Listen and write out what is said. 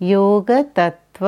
योगतत्त्व